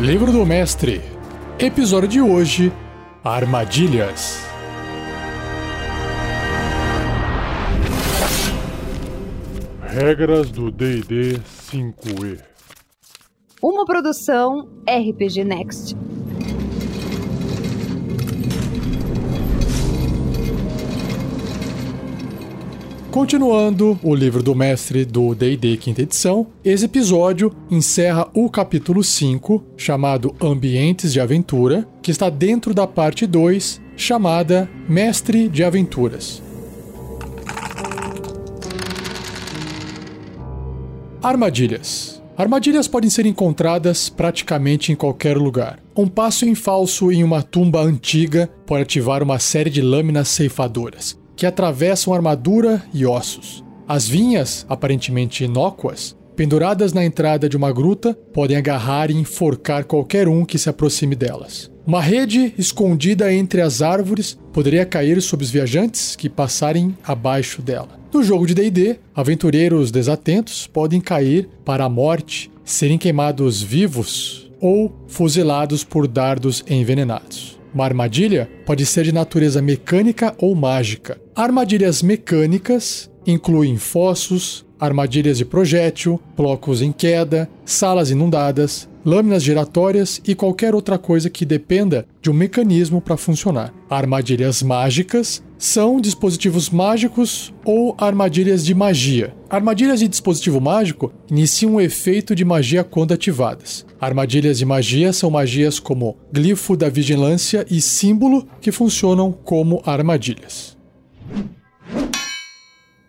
Livro do Mestre. Episódio de hoje: Armadilhas. Regras do DD 5E. Uma produção RPG Next. Continuando o livro do mestre do D&D quinta edição, esse episódio encerra o capítulo 5, chamado Ambientes de Aventura, que está dentro da parte 2, chamada Mestre de Aventuras. Armadilhas. Armadilhas podem ser encontradas praticamente em qualquer lugar. Um passo em falso em uma tumba antiga pode ativar uma série de lâminas ceifadoras, que atravessam armadura e ossos. As vinhas, aparentemente inócuas, penduradas na entrada de uma gruta, podem agarrar e enforcar qualquer um que se aproxime delas. Uma rede escondida entre as árvores poderia cair sobre os viajantes que passarem abaixo dela. No jogo de DD, aventureiros desatentos podem cair para a morte, serem queimados vivos ou fuzilados por dardos envenenados. Uma armadilha pode ser de natureza mecânica ou mágica. Armadilhas mecânicas incluem fossos, armadilhas de projétil, blocos em queda, salas inundadas, lâminas giratórias e qualquer outra coisa que dependa de um mecanismo para funcionar. Armadilhas mágicas são dispositivos mágicos ou armadilhas de magia. Armadilhas de dispositivo mágico iniciam um efeito de magia quando ativadas. Armadilhas de magia são magias como glifo da vigilância e símbolo que funcionam como armadilhas.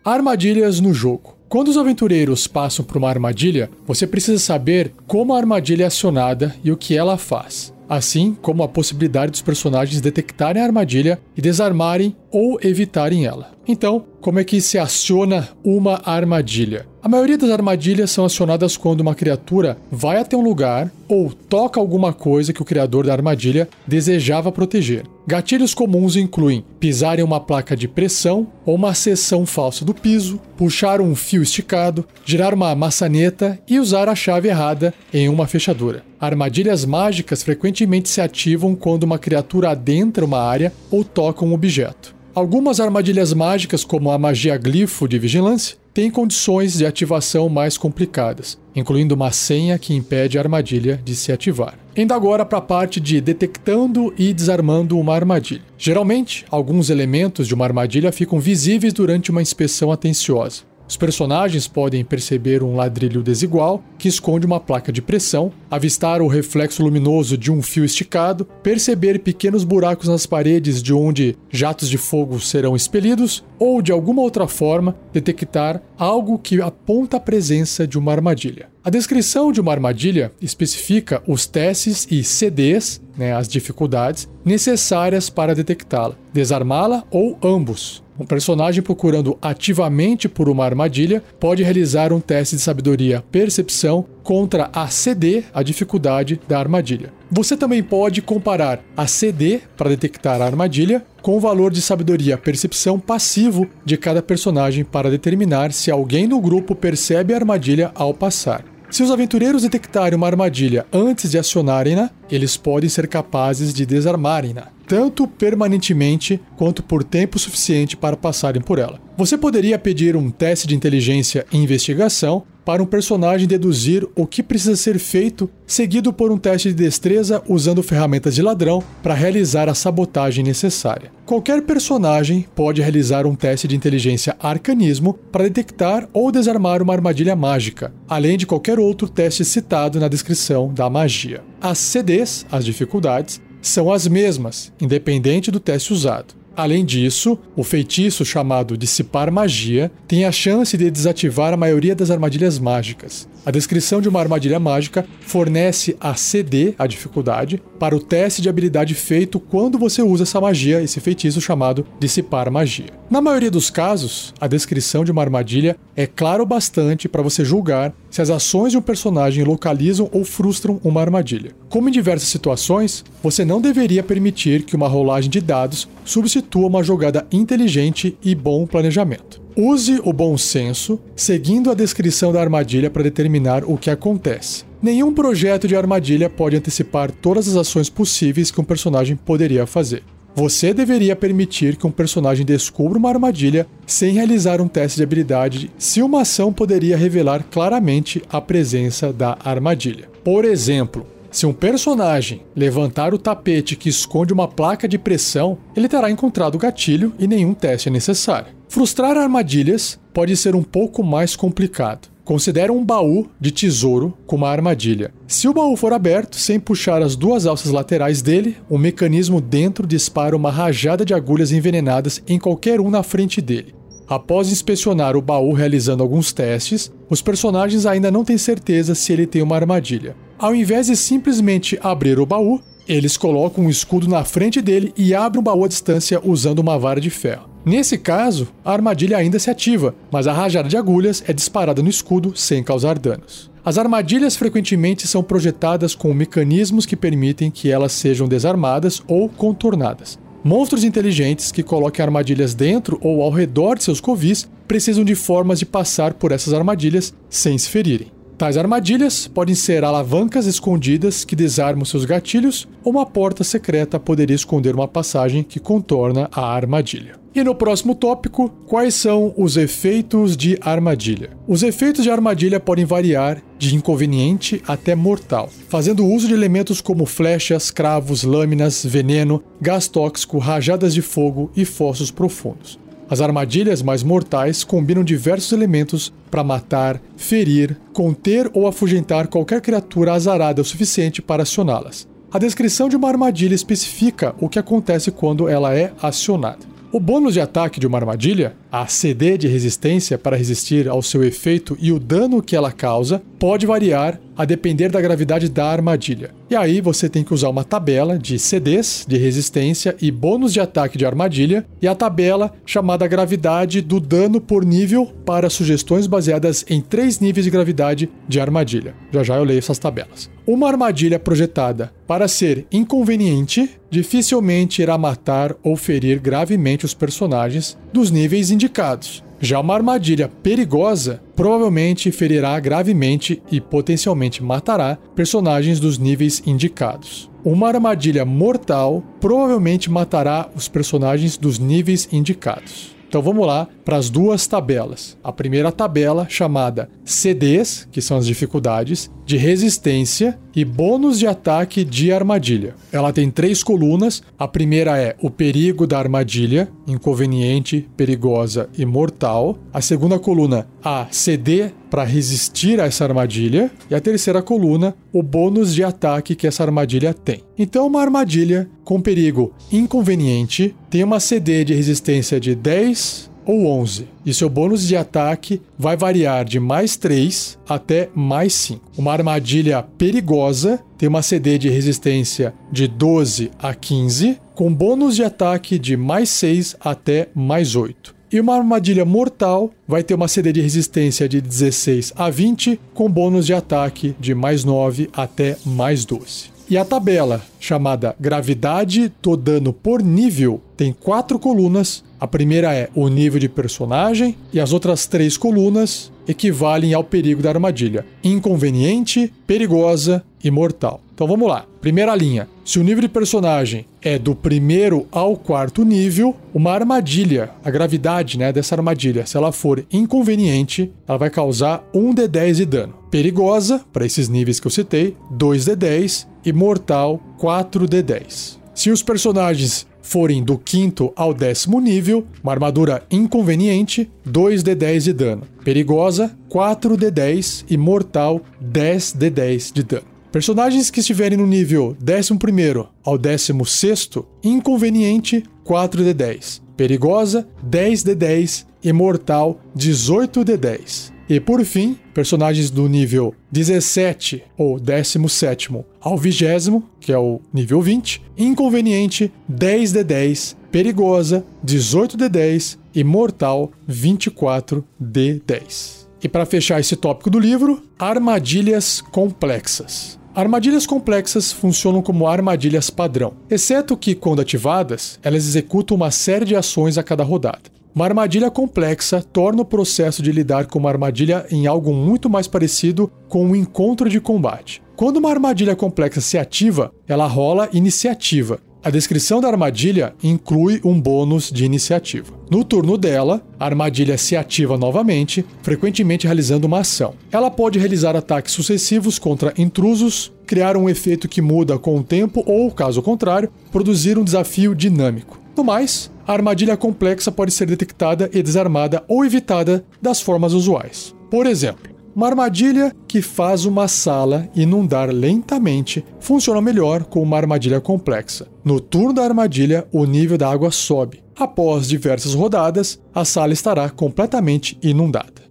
Armadilhas no jogo. Quando os aventureiros passam por uma armadilha, você precisa saber como a armadilha é acionada e o que ela faz, assim como a possibilidade dos personagens detectarem a armadilha e desarmarem ou evitarem ela. Então, como é que se aciona uma armadilha? A maioria das armadilhas são acionadas quando uma criatura vai até um lugar ou toca alguma coisa que o criador da armadilha desejava proteger. Gatilhos comuns incluem pisar em uma placa de pressão ou uma seção falsa do piso, puxar um fio esticado, girar uma maçaneta e usar a chave errada em uma fechadura. Armadilhas mágicas frequentemente se ativam quando uma criatura adentra uma área ou toca um objeto. Algumas armadilhas mágicas, como a magia glifo de vigilância, têm condições de ativação mais complicadas, incluindo uma senha que impede a armadilha de se ativar. Indo agora para a parte de detectando e desarmando uma armadilha. Geralmente, alguns elementos de uma armadilha ficam visíveis durante uma inspeção atenciosa. Os personagens podem perceber um ladrilho desigual que esconde uma placa de pressão, avistar o reflexo luminoso de um fio esticado, perceber pequenos buracos nas paredes de onde jatos de fogo serão expelidos ou, de alguma outra forma, detectar algo que aponta a presença de uma armadilha. A descrição de uma armadilha especifica os testes e CDs, né, as dificuldades, necessárias para detectá-la, desarmá-la ou ambos. Um personagem procurando ativamente por uma armadilha pode realizar um teste de sabedoria percepção contra a CD, a dificuldade da armadilha. Você também pode comparar a CD para detectar a armadilha com o valor de sabedoria percepção passivo de cada personagem para determinar se alguém no grupo percebe a armadilha ao passar. Se os aventureiros detectarem uma armadilha antes de acionarem-na, eles podem ser capazes de desarmarem-na, tanto permanentemente quanto por tempo suficiente para passarem por ela. Você poderia pedir um teste de inteligência e investigação para um personagem deduzir o que precisa ser feito, seguido por um teste de destreza usando ferramentas de ladrão para realizar a sabotagem necessária. Qualquer personagem pode realizar um teste de inteligência arcanismo para detectar ou desarmar uma armadilha mágica, além de qualquer outro teste citado na descrição da magia. As CDs, as dificuldades, são as mesmas, independente do teste usado. Além disso, o feitiço chamado Dissipar Magia tem a chance de desativar a maioria das armadilhas mágicas. A descrição de uma armadilha mágica fornece a CD, a dificuldade, para o teste de habilidade feito quando você usa essa magia, esse feitiço chamado Dissipar Magia. Na maioria dos casos, a descrição de uma armadilha é claro bastante para você julgar se as ações de um personagem localizam ou frustram uma armadilha. Como em diversas situações, você não deveria permitir que uma rolagem de dados substitua uma jogada inteligente e bom planejamento. Use o bom senso, seguindo a descrição da armadilha para determinar o que acontece. Nenhum projeto de armadilha pode antecipar todas as ações possíveis que um personagem poderia fazer. Você deveria permitir que um personagem descubra uma armadilha sem realizar um teste de habilidade se uma ação poderia revelar claramente a presença da armadilha. Por exemplo, se um personagem levantar o tapete que esconde uma placa de pressão, ele terá encontrado o gatilho e nenhum teste é necessário. Frustrar armadilhas pode ser um pouco mais complicado. Considera um baú de tesouro com uma armadilha. Se o baú for aberto, sem puxar as duas alças laterais dele, o mecanismo dentro dispara uma rajada de agulhas envenenadas em qualquer um na frente dele. Após inspecionar o baú realizando alguns testes, os personagens ainda não têm certeza se ele tem uma armadilha. Ao invés de simplesmente abrir o baú, eles colocam um escudo na frente dele e abrem o baú à distância usando uma vara de ferro. Nesse caso, a armadilha ainda se ativa, mas a rajada de agulhas é disparada no escudo sem causar danos. As armadilhas frequentemente são projetadas com mecanismos que permitem que elas sejam desarmadas ou contornadas. Monstros inteligentes que coloquem armadilhas dentro ou ao redor de seus covis precisam de formas de passar por essas armadilhas sem se ferirem. Tais armadilhas podem ser alavancas escondidas que desarmam seus gatilhos, ou uma porta secreta poderia esconder uma passagem que contorna a armadilha. E no próximo tópico, quais são os efeitos de armadilha? Os efeitos de armadilha podem variar de inconveniente até mortal, fazendo uso de elementos como flechas, cravos, lâminas, veneno, gás tóxico, rajadas de fogo e fossos profundos. As armadilhas mais mortais combinam diversos elementos para matar, ferir, conter ou afugentar qualquer criatura azarada o suficiente para acioná-las. A descrição de uma armadilha especifica o que acontece quando ela é acionada. O bônus de ataque de uma armadilha, a CD de resistência para resistir ao seu efeito e o dano que ela causa, pode variar a depender da gravidade da armadilha. E aí você tem que usar uma tabela de CDs de resistência e bônus de ataque de armadilha e a tabela chamada gravidade do dano por nível para sugestões baseadas em três níveis de gravidade de armadilha. Já já eu leio essas tabelas. Uma armadilha projetada para ser inconveniente dificilmente irá matar ou ferir gravemente os personagens dos níveis indicados. Já uma armadilha perigosa provavelmente ferirá gravemente e potencialmente matará personagens dos níveis indicados. Uma armadilha mortal provavelmente matará os personagens dos níveis indicados. Então vamos lá para as duas tabelas. A primeira tabela, chamada CDs, que são as dificuldades, de resistência e bônus de ataque de armadilha. Ela tem três colunas. A primeira é o perigo da armadilha, inconveniente, perigosa e mortal. A segunda coluna, a CD para resistir a essa armadilha. E a terceira coluna, o bônus de ataque que essa armadilha tem. Então, uma armadilha com perigo inconveniente tem uma CD de resistência de 10 ou 11. E seu bônus de ataque vai variar de mais 3 até mais 5. Uma armadilha perigosa tem uma CD de resistência de 12 a 15, com bônus de ataque de mais 6 até mais 8. E uma armadilha mortal vai ter uma CD de resistência de 16 a 20, com bônus de ataque de mais 9 até mais 12. E a tabela, chamada Gravidade do Dano por Nível, tem quatro colunas. A primeira é o nível de personagem, e as outras três colunas equivalem ao perigo da armadilha: inconveniente, perigosa e mortal. Então vamos lá. Primeira linha: se o nível de personagem é do primeiro ao quarto nível, uma armadilha, a gravidade né, dessa armadilha, se ela for inconveniente, ela vai causar 1 de 10 de dano. Perigosa, para esses níveis que eu citei, 2 de 10 e mortal 4 de 10. Se os personagens forem do quinto ao décimo nível, uma armadura inconveniente, 2 de 10 de dano. Perigosa, 4 de 10 e mortal 10 de 10 de dano. Personagens que estiverem no nível 11 ao 16, inconveniente 4 de 10, perigosa 10 de 10 e mortal 18 de 10. E por fim, personagens do nível 17 ou 17 ao 20, que é o nível 20, inconveniente 10 de 10, perigosa 18 de 10 e mortal 24 de 10. E para fechar esse tópico do livro, armadilhas complexas. Armadilhas complexas funcionam como armadilhas padrão, exceto que, quando ativadas, elas executam uma série de ações a cada rodada. Uma armadilha complexa torna o processo de lidar com uma armadilha em algo muito mais parecido com um encontro de combate. Quando uma armadilha complexa se ativa, ela rola iniciativa. A descrição da armadilha inclui um bônus de iniciativa. No turno dela, a armadilha se ativa novamente, frequentemente realizando uma ação. Ela pode realizar ataques sucessivos contra intrusos, criar um efeito que muda com o tempo ou, caso contrário, produzir um desafio dinâmico. No mais, a armadilha complexa pode ser detectada e desarmada ou evitada das formas usuais. Por exemplo, uma armadilha que faz uma sala inundar lentamente funciona melhor com uma armadilha complexa. No turno da armadilha, o nível da água sobe. Após diversas rodadas, a sala estará completamente inundada.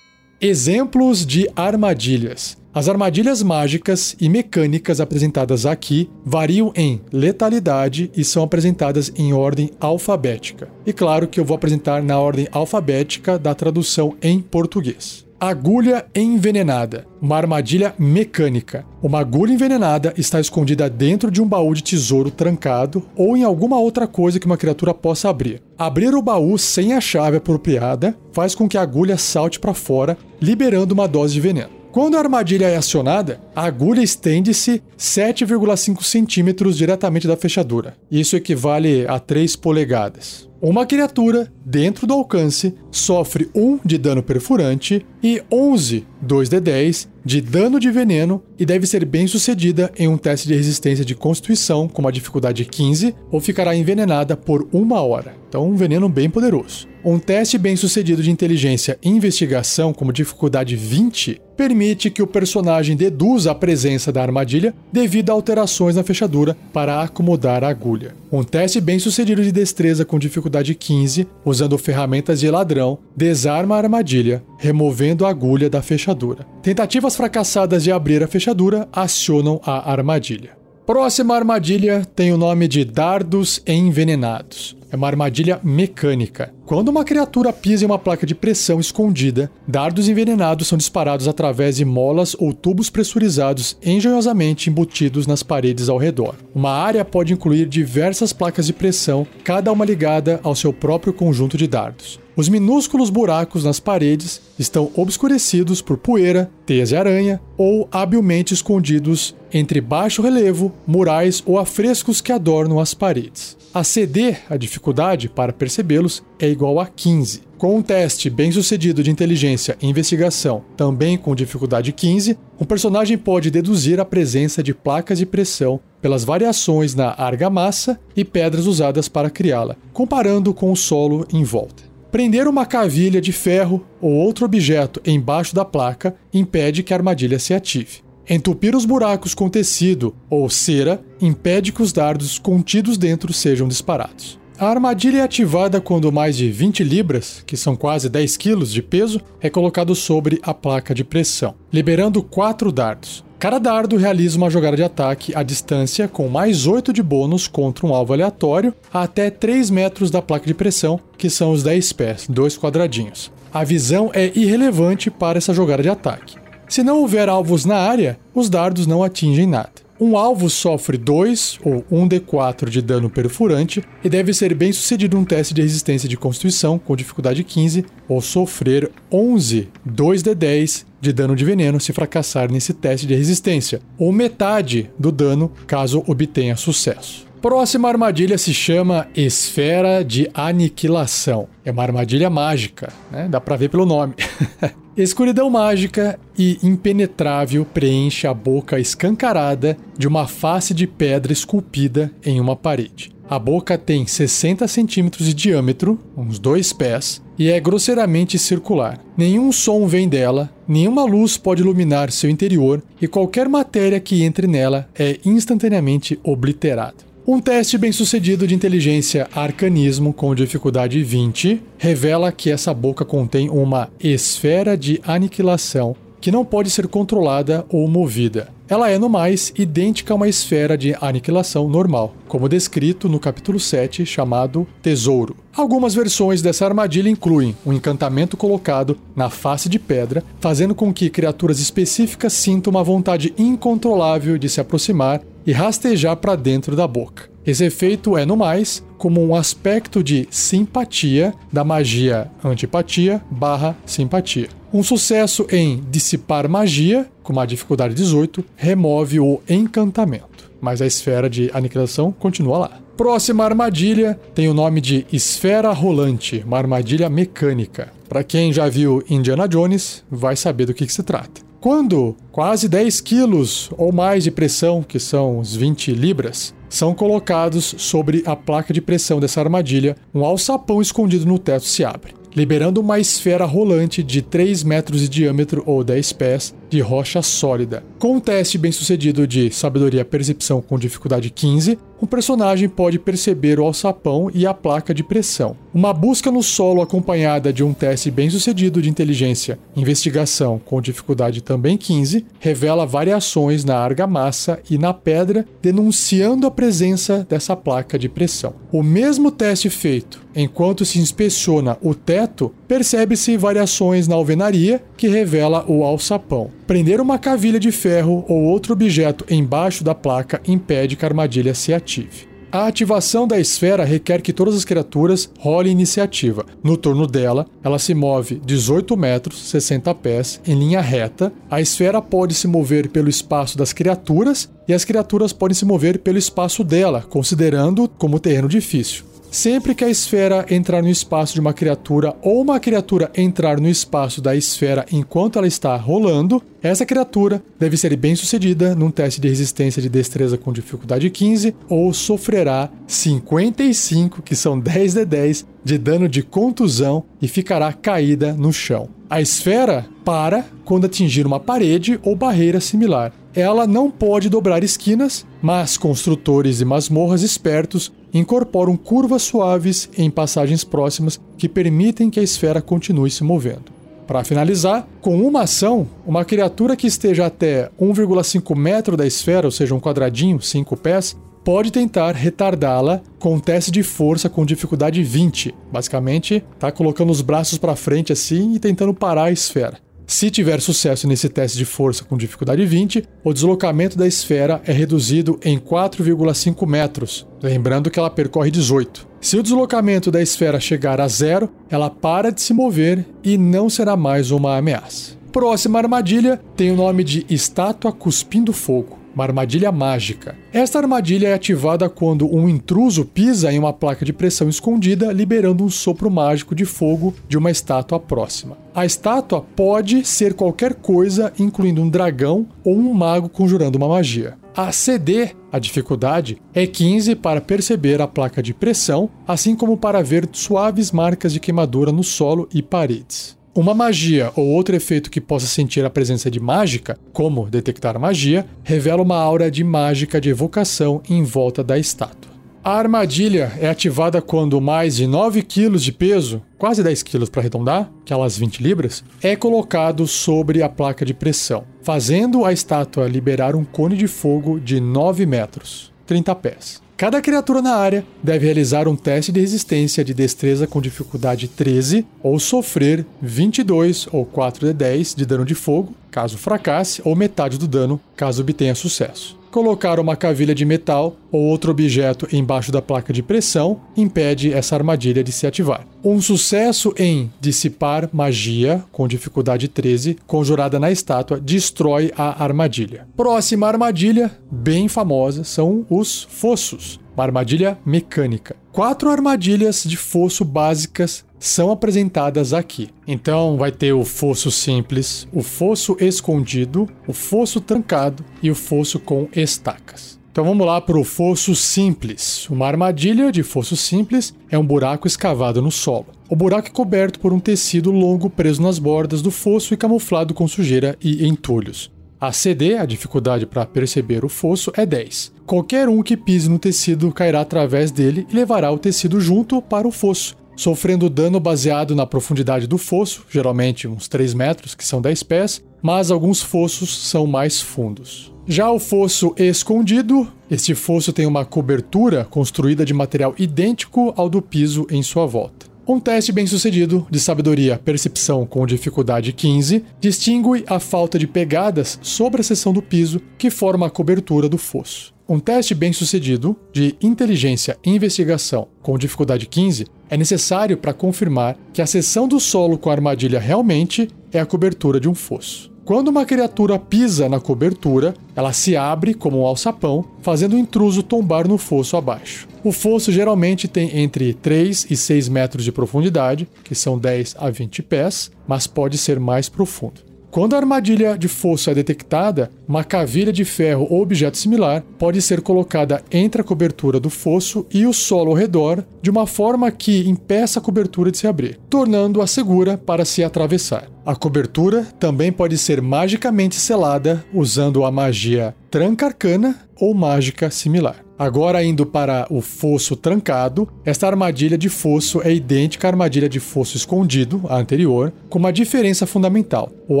Exemplos de armadilhas. As armadilhas mágicas e mecânicas apresentadas aqui variam em letalidade e são apresentadas em ordem alfabética. E claro que eu vou apresentar na ordem alfabética da tradução em português. Agulha envenenada, uma armadilha mecânica. Uma agulha envenenada está escondida dentro de um baú de tesouro trancado ou em alguma outra coisa que uma criatura possa abrir. Abrir o baú sem a chave apropriada faz com que a agulha salte para fora, liberando uma dose de veneno. Quando a armadilha é acionada, a agulha estende-se 7,5 centímetros diretamente da fechadura. Isso equivale a 3 polegadas. Uma criatura, dentro do alcance, sofre 1 de dano perfurante e 11, 2d10, de dano de veneno e deve ser bem sucedida em um teste de resistência de constituição com uma dificuldade 15 ou ficará envenenada por uma hora. Então, um veneno bem poderoso. Um teste bem sucedido de inteligência e investigação como dificuldade 20 permite que o personagem deduza a presença da armadilha devido a alterações na fechadura para acomodar a agulha. Um teste bem sucedido de destreza com dificuldade 15, usando ferramentas de ladrão, desarma a armadilha, removendo a agulha da fechadura. Tentativas fracassadas de abrir a fechadura acionam a armadilha. Próxima armadilha tem o nome de dardos envenenados. É uma armadilha mecânica. Quando uma criatura pisa em uma placa de pressão escondida, dardos envenenados são disparados através de molas ou tubos pressurizados engenhosamente embutidos nas paredes ao redor. Uma área pode incluir diversas placas de pressão, cada uma ligada ao seu próprio conjunto de dardos. Os minúsculos buracos nas paredes estão obscurecidos por poeira, teias de aranha ou habilmente escondidos entre baixo relevo, murais ou afrescos que adornam as paredes. A CD, a dificuldade para percebê-los, é igual a 15. Com um teste bem sucedido de inteligência e investigação, também com dificuldade 15, um personagem pode deduzir a presença de placas de pressão pelas variações na argamassa e pedras usadas para criá-la, comparando com o solo em volta. Prender uma cavilha de ferro ou outro objeto embaixo da placa impede que a armadilha se ative. Entupir os buracos com tecido ou cera impede que os dardos contidos dentro sejam disparados. A armadilha é ativada quando mais de 20 libras, que são quase 10 quilos de peso, é colocado sobre a placa de pressão, liberando 4 dardos. Cada dardo realiza uma jogada de ataque à distância com mais 8 de bônus contra um alvo aleatório até 3 metros da placa de pressão, que são os 10 pés, dois quadradinhos. A visão é irrelevante para essa jogada de ataque. Se não houver alvos na área, os dardos não atingem nada. Um alvo sofre 2 ou 1d4 de dano perfurante e deve ser bem sucedido um teste de resistência de constituição com dificuldade 15 ou sofrer 11 2d10 de dano de veneno se fracassar nesse teste de resistência, ou metade do dano caso obtenha sucesso. Próxima armadilha se chama Esfera de Aniquilação. É uma armadilha mágica, né? dá pra ver pelo nome. Escuridão mágica e impenetrável preenche a boca escancarada de uma face de pedra esculpida em uma parede. A boca tem 60 centímetros de diâmetro, uns dois pés, e é grosseiramente circular. Nenhum som vem dela, nenhuma luz pode iluminar seu interior e qualquer matéria que entre nela é instantaneamente obliterada. Um teste bem sucedido de inteligência arcanismo com dificuldade 20 revela que essa boca contém uma esfera de aniquilação que não pode ser controlada ou movida. Ela é, no mais, idêntica a uma esfera de aniquilação normal, como descrito no capítulo 7, chamado Tesouro. Algumas versões dessa armadilha incluem um encantamento colocado na face de pedra, fazendo com que criaturas específicas sintam uma vontade incontrolável de se aproximar e rastejar para dentro da boca. Esse efeito é, no mais, como um aspecto de simpatia da magia antipatia barra simpatia. Um sucesso em dissipar magia, com uma dificuldade 18, remove o encantamento. Mas a esfera de aniquilação continua lá. Próxima armadilha tem o nome de Esfera Rolante, uma armadilha mecânica. Para quem já viu Indiana Jones, vai saber do que, que se trata. Quando quase 10 quilos ou mais de pressão, que são os 20 libras, são colocados sobre a placa de pressão dessa armadilha, um alçapão escondido no teto se abre liberando uma esfera rolante de 3 metros de diâmetro ou 10 pés de rocha sólida. Com um teste bem sucedido de sabedoria percepção com dificuldade 15, um personagem pode perceber o alçapão e a placa de pressão. Uma busca no solo acompanhada de um teste bem sucedido de inteligência, investigação com dificuldade também 15, revela variações na argamassa e na pedra, denunciando a presença dessa placa de pressão. O mesmo teste feito enquanto se inspeciona o teto, percebe-se variações na alvenaria que revela o alçapão. Prender uma cavilha de ferro ou outro objeto embaixo da placa impede que a armadilha se ative. A ativação da esfera requer que todas as criaturas rolem iniciativa. No turno dela, ela se move 18 metros, 60 pés, em linha reta. A esfera pode se mover pelo espaço das criaturas e as criaturas podem se mover pelo espaço dela, considerando como terreno difícil. Sempre que a esfera entrar no espaço de uma criatura ou uma criatura entrar no espaço da esfera enquanto ela está rolando, essa criatura deve ser bem sucedida num teste de resistência de destreza com dificuldade 15 ou sofrerá 55, que são 10 de 10, de dano de contusão e ficará caída no chão. A esfera para quando atingir uma parede ou barreira similar. Ela não pode dobrar esquinas, mas construtores e masmorras espertos incorporam curvas suaves em passagens próximas que permitem que a esfera continue se movendo. Para finalizar, com uma ação, uma criatura que esteja até 1,5 metro da esfera, ou seja, um quadradinho, 5 pés, pode tentar retardá-la com um teste de força com dificuldade 20. Basicamente, tá colocando os braços para frente assim e tentando parar a esfera. Se tiver sucesso nesse teste de força com dificuldade 20, o deslocamento da esfera é reduzido em 4,5 metros, lembrando que ela percorre 18. Se o deslocamento da esfera chegar a zero, ela para de se mover e não será mais uma ameaça. Próxima armadilha tem o nome de Estátua Cuspindo Fogo uma armadilha mágica. Esta armadilha é ativada quando um intruso pisa em uma placa de pressão escondida, liberando um sopro mágico de fogo de uma estátua próxima. A estátua pode ser qualquer coisa, incluindo um dragão ou um mago conjurando uma magia. A CD, a dificuldade, é 15 para perceber a placa de pressão, assim como para ver suaves marcas de queimadura no solo e paredes. Uma magia ou outro efeito que possa sentir a presença de mágica, como detectar magia, revela uma aura de mágica de evocação em volta da estátua. A armadilha é ativada quando mais de 9 kg de peso, quase 10 kg para arredondar, aquelas 20 libras, é colocado sobre a placa de pressão, fazendo a estátua liberar um cone de fogo de 9 metros, 30 pés. Cada criatura na área deve realizar um teste de resistência de destreza com dificuldade 13 ou sofrer 22 ou 4 de 10 de dano de fogo, caso fracasse, ou metade do dano, caso obtenha sucesso. Colocar uma cavilha de metal ou outro objeto embaixo da placa de pressão impede essa armadilha de se ativar. Um sucesso em dissipar magia, com dificuldade 13, conjurada na estátua, destrói a armadilha. Próxima armadilha, bem famosa, são os fossos. Uma armadilha mecânica. Quatro armadilhas de fosso básicas são apresentadas aqui. Então vai ter o fosso simples, o fosso escondido, o fosso trancado e o fosso com estacas. Então vamos lá para o fosso simples. Uma armadilha de fosso simples é um buraco escavado no solo. O buraco é coberto por um tecido longo preso nas bordas do fosso e camuflado com sujeira e entulhos. A CD, a dificuldade para perceber o fosso, é 10. Qualquer um que pise no tecido cairá através dele e levará o tecido junto para o fosso, sofrendo dano baseado na profundidade do fosso, geralmente uns 3 metros, que são 10 pés, mas alguns fossos são mais fundos. Já o fosso escondido, este fosso tem uma cobertura construída de material idêntico ao do piso em sua volta. Um teste bem sucedido de sabedoria percepção com dificuldade 15 distingue a falta de pegadas sobre a seção do piso que forma a cobertura do fosso. Um teste bem sucedido de inteligência e investigação com dificuldade 15 é necessário para confirmar que a seção do solo com a armadilha realmente é a cobertura de um fosso. Quando uma criatura pisa na cobertura, ela se abre como um alçapão, fazendo o intruso tombar no fosso abaixo. O fosso geralmente tem entre 3 e 6 metros de profundidade, que são 10 a 20 pés, mas pode ser mais profundo. Quando a armadilha de fosso é detectada, uma cavilha de ferro ou objeto similar pode ser colocada entre a cobertura do fosso e o solo ao redor, de uma forma que impeça a cobertura de se abrir, tornando-a segura para se atravessar. A cobertura também pode ser magicamente selada usando a magia tranca arcana ou mágica similar. Agora, indo para o fosso trancado, esta armadilha de fosso é idêntica à armadilha de fosso escondido, a anterior, com uma diferença fundamental. O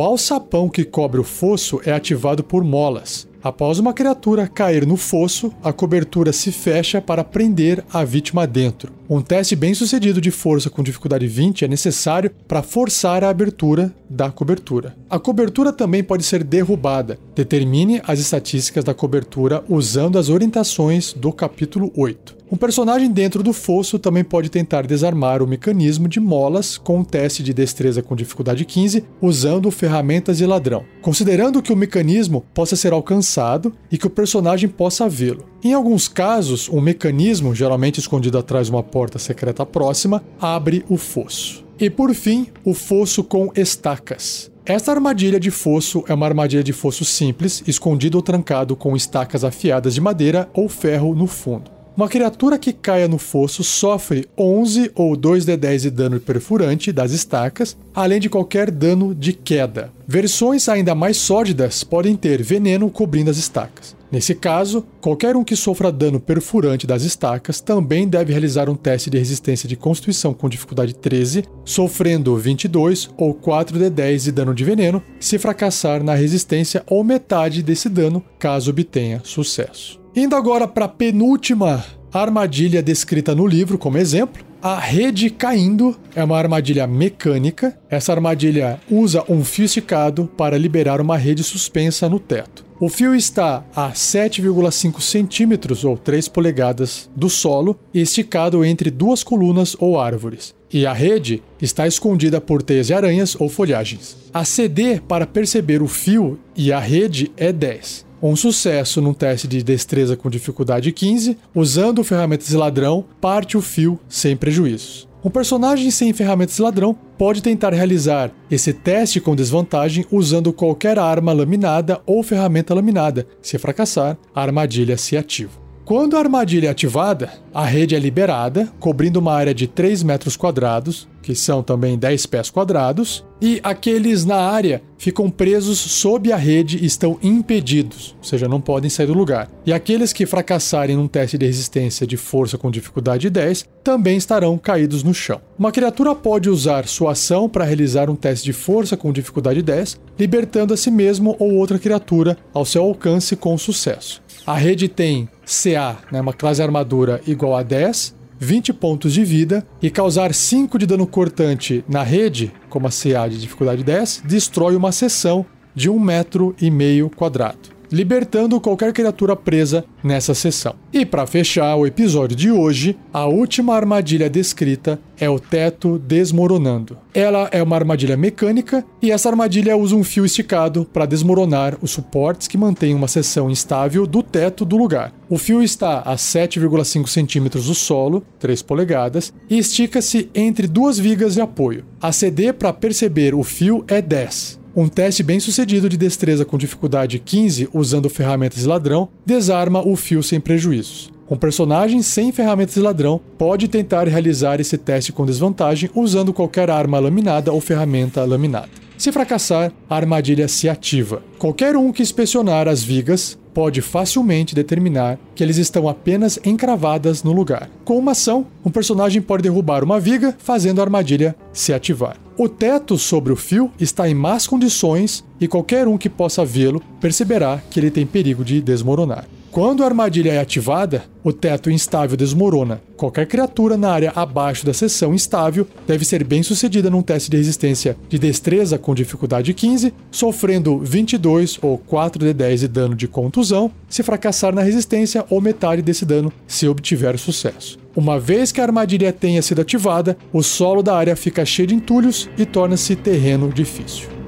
alçapão que cobre o fosso é ativado por molas. Após uma criatura cair no fosso, a cobertura se fecha para prender a vítima dentro. Um teste bem sucedido de força com dificuldade 20 é necessário para forçar a abertura da cobertura. A cobertura também pode ser derrubada. Determine as estatísticas da cobertura usando as orientações do capítulo 8. Um personagem dentro do fosso também pode tentar desarmar o mecanismo de molas com um teste de destreza com dificuldade 15, usando ferramentas de ladrão, considerando que o mecanismo possa ser alcançado e que o personagem possa vê-lo. Em alguns casos, um mecanismo, geralmente escondido atrás de uma porta secreta próxima, abre o fosso. E por fim, o fosso com estacas. Esta armadilha de fosso é uma armadilha de fosso simples, escondido ou trancado com estacas afiadas de madeira ou ferro no fundo. Uma criatura que caia no fosso sofre 11 ou 2d10 de dano perfurante das estacas, além de qualquer dano de queda. Versões ainda mais sólidas podem ter veneno cobrindo as estacas. Nesse caso, qualquer um que sofra dano perfurante das estacas também deve realizar um teste de resistência de constituição com dificuldade 13, sofrendo 22 ou 4d10 de dano de veneno, se fracassar na resistência ou metade desse dano, caso obtenha sucesso. Indo agora para a penúltima armadilha descrita no livro como exemplo, a rede caindo é uma armadilha mecânica. Essa armadilha usa um fio esticado para liberar uma rede suspensa no teto. O fio está a 7,5 centímetros ou 3 polegadas do solo e esticado entre duas colunas ou árvores. E a rede está escondida por teias de aranhas ou folhagens. A CD para perceber o fio e a rede é 10 um sucesso num teste de destreza com dificuldade 15, usando ferramentas de ladrão, parte o fio sem prejuízos. Um personagem sem ferramentas de ladrão pode tentar realizar esse teste com desvantagem usando qualquer arma laminada ou ferramenta laminada. Se fracassar, a armadilha se ativa. Quando a armadilha é ativada, a rede é liberada, cobrindo uma área de 3 metros quadrados, que são também 10 pés quadrados, e aqueles na área ficam presos sob a rede e estão impedidos, ou seja, não podem sair do lugar. E aqueles que fracassarem num teste de resistência de força com dificuldade 10 também estarão caídos no chão. Uma criatura pode usar sua ação para realizar um teste de força com dificuldade 10, libertando a si mesmo ou outra criatura ao seu alcance com sucesso. A rede tem CA, né, uma classe armadura igual a 10, 20 pontos de vida e causar 5 de dano cortante na rede, como a CA de dificuldade 10, destrói uma seção de um metro e meio quadrado libertando qualquer criatura presa nessa sessão. E para fechar o episódio de hoje, a última armadilha descrita é o teto desmoronando. Ela é uma armadilha mecânica e essa armadilha usa um fio esticado para desmoronar os suportes que mantêm uma seção instável do teto do lugar. O fio está a 7,5 centímetros do solo, 3 polegadas, e estica-se entre duas vigas de apoio. A CD para perceber o fio é 10. Um teste bem sucedido de destreza com dificuldade 15 usando ferramentas de ladrão desarma o fio sem prejuízos. Um personagem sem ferramentas de ladrão pode tentar realizar esse teste com desvantagem usando qualquer arma laminada ou ferramenta laminada. Se fracassar, a armadilha se ativa. Qualquer um que inspecionar as vigas pode facilmente determinar que eles estão apenas encravadas no lugar. Com uma ação, um personagem pode derrubar uma viga, fazendo a armadilha se ativar. O teto sobre o fio está em más condições e qualquer um que possa vê-lo perceberá que ele tem perigo de desmoronar. Quando a armadilha é ativada, o teto instável desmorona. Qualquer criatura na área abaixo da seção instável deve ser bem sucedida num teste de resistência de destreza com dificuldade 15, sofrendo 22 ou 4d10 de dano de contusão se fracassar na resistência ou metade desse dano se obtiver sucesso. Uma vez que a armadilha tenha sido ativada, o solo da área fica cheio de entulhos e torna-se terreno difícil.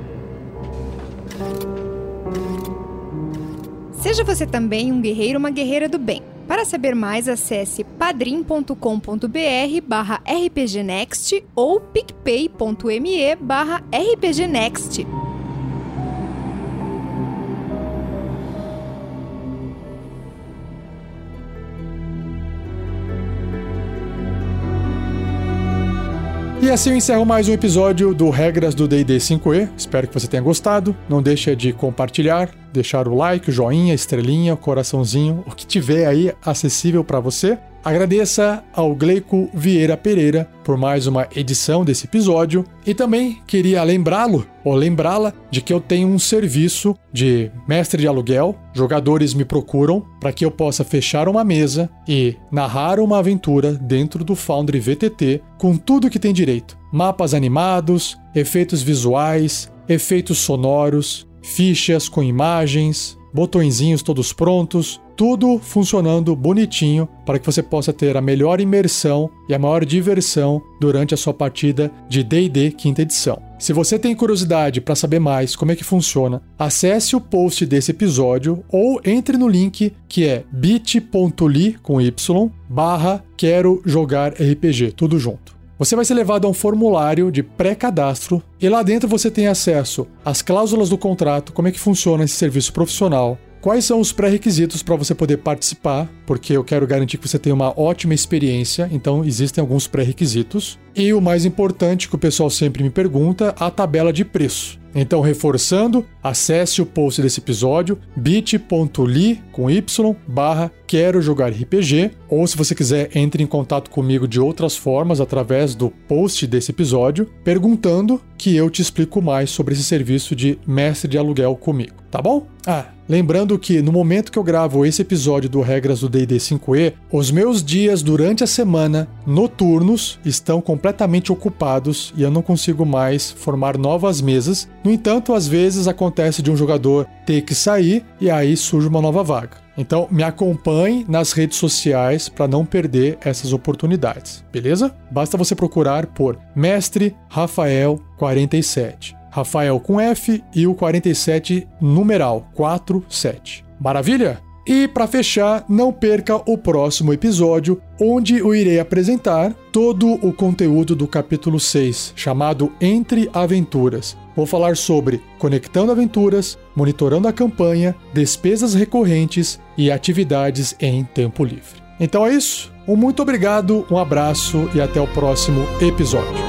Seja você também um guerreiro ou uma guerreira do bem. Para saber mais, acesse padrim.com.br barra rpgnext ou picpay.me barra rpgnext. E assim eu encerro mais um episódio do Regras do D&D 5e. Espero que você tenha gostado. Não deixe de compartilhar, deixar o like, o joinha, estrelinha, o coraçãozinho, o que tiver aí acessível para você. Agradeça ao Gleico Vieira Pereira por mais uma edição desse episódio e também queria lembrá-lo ou lembrá-la de que eu tenho um serviço de mestre de aluguel. Jogadores me procuram para que eu possa fechar uma mesa e narrar uma aventura dentro do Foundry VTT com tudo que tem direito: mapas animados, efeitos visuais, efeitos sonoros, fichas com imagens, botõezinhos todos prontos, tudo funcionando bonitinho para que você possa ter a melhor imersão e a maior diversão durante a sua partida de D&D quinta edição. Se você tem curiosidade para saber mais como é que funciona, acesse o post desse episódio ou entre no link que é bit.ly com y barra quero jogar RPG, tudo junto. Você vai ser levado a um formulário de pré-cadastro e lá dentro você tem acesso às cláusulas do contrato, como é que funciona esse serviço profissional, quais são os pré-requisitos para você poder participar, porque eu quero garantir que você tenha uma ótima experiência, então existem alguns pré-requisitos. E o mais importante que o pessoal sempre me pergunta, a tabela de preço. Então, reforçando, acesse o post desse episódio, bit.ly com y barra quero jogar RPG, ou se você quiser, entre em contato comigo de outras formas através do post desse episódio, perguntando que eu te explico mais sobre esse serviço de mestre de aluguel comigo, tá bom? Ah, lembrando que no momento que eu gravo esse episódio do Regras do D&D 5e, os meus dias durante a semana noturnos estão completamente ocupados e eu não consigo mais formar novas mesas. No entanto, às vezes acontece de um jogador ter que sair e aí surge uma nova vaga. Então me acompanhe nas redes sociais para não perder essas oportunidades, beleza? Basta você procurar por Mestre Rafael 47. Rafael com F e o 47 numeral 47. Maravilha? E para fechar, não perca o próximo episódio, onde eu irei apresentar todo o conteúdo do capítulo 6, chamado Entre Aventuras. Vou falar sobre conectando aventuras, monitorando a campanha, despesas recorrentes e atividades em tempo livre. Então é isso. Um muito obrigado, um abraço e até o próximo episódio.